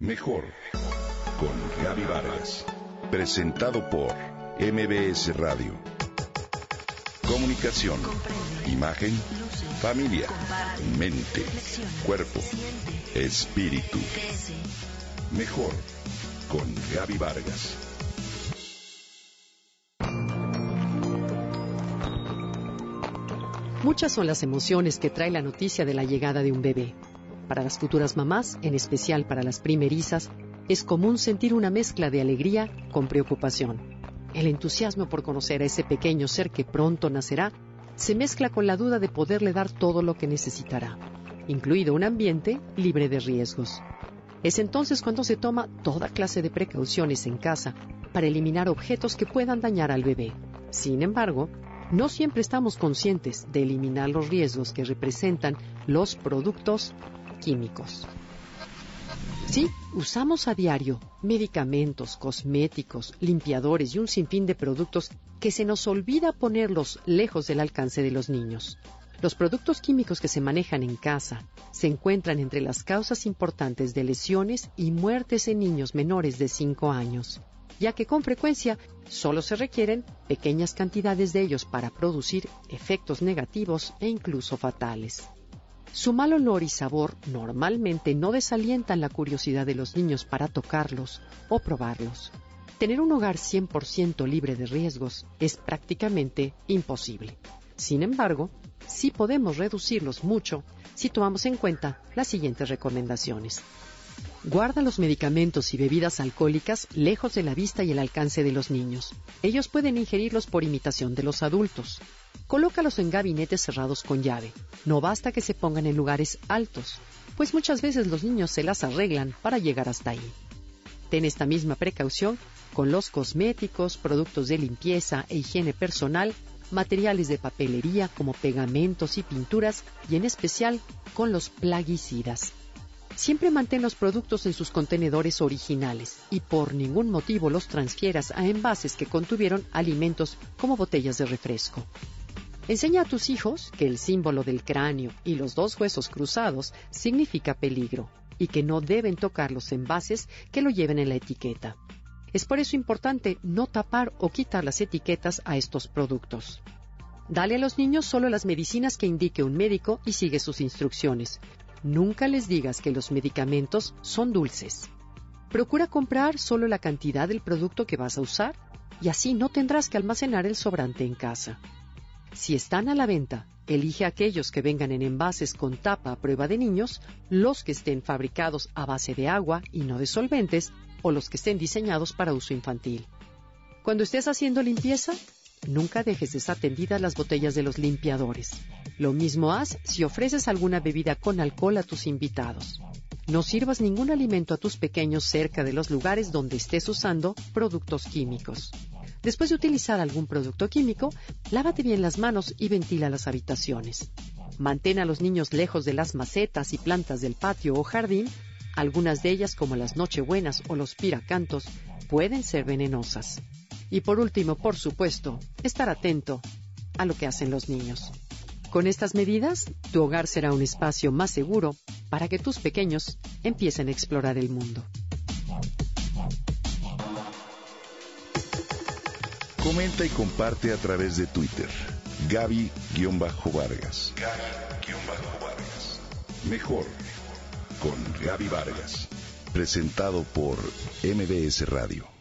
Mejor con Gaby Vargas. Presentado por MBS Radio. Comunicación, imagen, familia, mente, cuerpo, espíritu. Mejor con Gaby Vargas. Muchas son las emociones que trae la noticia de la llegada de un bebé. Para las futuras mamás, en especial para las primerizas, es común sentir una mezcla de alegría con preocupación. El entusiasmo por conocer a ese pequeño ser que pronto nacerá se mezcla con la duda de poderle dar todo lo que necesitará, incluido un ambiente libre de riesgos. Es entonces cuando se toma toda clase de precauciones en casa para eliminar objetos que puedan dañar al bebé. Sin embargo, no siempre estamos conscientes de eliminar los riesgos que representan los productos químicos. Sí, usamos a diario medicamentos, cosméticos, limpiadores y un sinfín de productos que se nos olvida ponerlos lejos del alcance de los niños. Los productos químicos que se manejan en casa se encuentran entre las causas importantes de lesiones y muertes en niños menores de 5 años, ya que con frecuencia solo se requieren pequeñas cantidades de ellos para producir efectos negativos e incluso fatales. Su mal olor y sabor normalmente no desalientan la curiosidad de los niños para tocarlos o probarlos. Tener un hogar 100% libre de riesgos es prácticamente imposible. Sin embargo, sí podemos reducirlos mucho si tomamos en cuenta las siguientes recomendaciones. Guarda los medicamentos y bebidas alcohólicas lejos de la vista y el alcance de los niños. Ellos pueden ingerirlos por imitación de los adultos. Colócalos en gabinetes cerrados con llave. No basta que se pongan en lugares altos, pues muchas veces los niños se las arreglan para llegar hasta ahí. Ten esta misma precaución con los cosméticos, productos de limpieza e higiene personal, materiales de papelería como pegamentos y pinturas y en especial con los plaguicidas. Siempre mantén los productos en sus contenedores originales y por ningún motivo los transfieras a envases que contuvieron alimentos como botellas de refresco. Enseña a tus hijos que el símbolo del cráneo y los dos huesos cruzados significa peligro y que no deben tocar los envases que lo lleven en la etiqueta. Es por eso importante no tapar o quitar las etiquetas a estos productos. Dale a los niños solo las medicinas que indique un médico y sigue sus instrucciones, Nunca les digas que los medicamentos son dulces. Procura comprar solo la cantidad del producto que vas a usar y así no tendrás que almacenar el sobrante en casa. Si están a la venta, elige aquellos que vengan en envases con tapa a prueba de niños, los que estén fabricados a base de agua y no de solventes, o los que estén diseñados para uso infantil. Cuando estés haciendo limpieza, Nunca dejes desatendidas las botellas de los limpiadores. Lo mismo haz si ofreces alguna bebida con alcohol a tus invitados. No sirvas ningún alimento a tus pequeños cerca de los lugares donde estés usando productos químicos. Después de utilizar algún producto químico, lávate bien las manos y ventila las habitaciones. Mantén a los niños lejos de las macetas y plantas del patio o jardín. Algunas de ellas, como las nochebuenas o los piracantos, pueden ser venenosas. Y por último, por supuesto, estar atento a lo que hacen los niños. Con estas medidas, tu hogar será un espacio más seguro para que tus pequeños empiecen a explorar el mundo. Comenta y comparte a través de Twitter. Gaby-Vargas. Gaby-Vargas. Mejor con Gaby Vargas. Presentado por MBS Radio.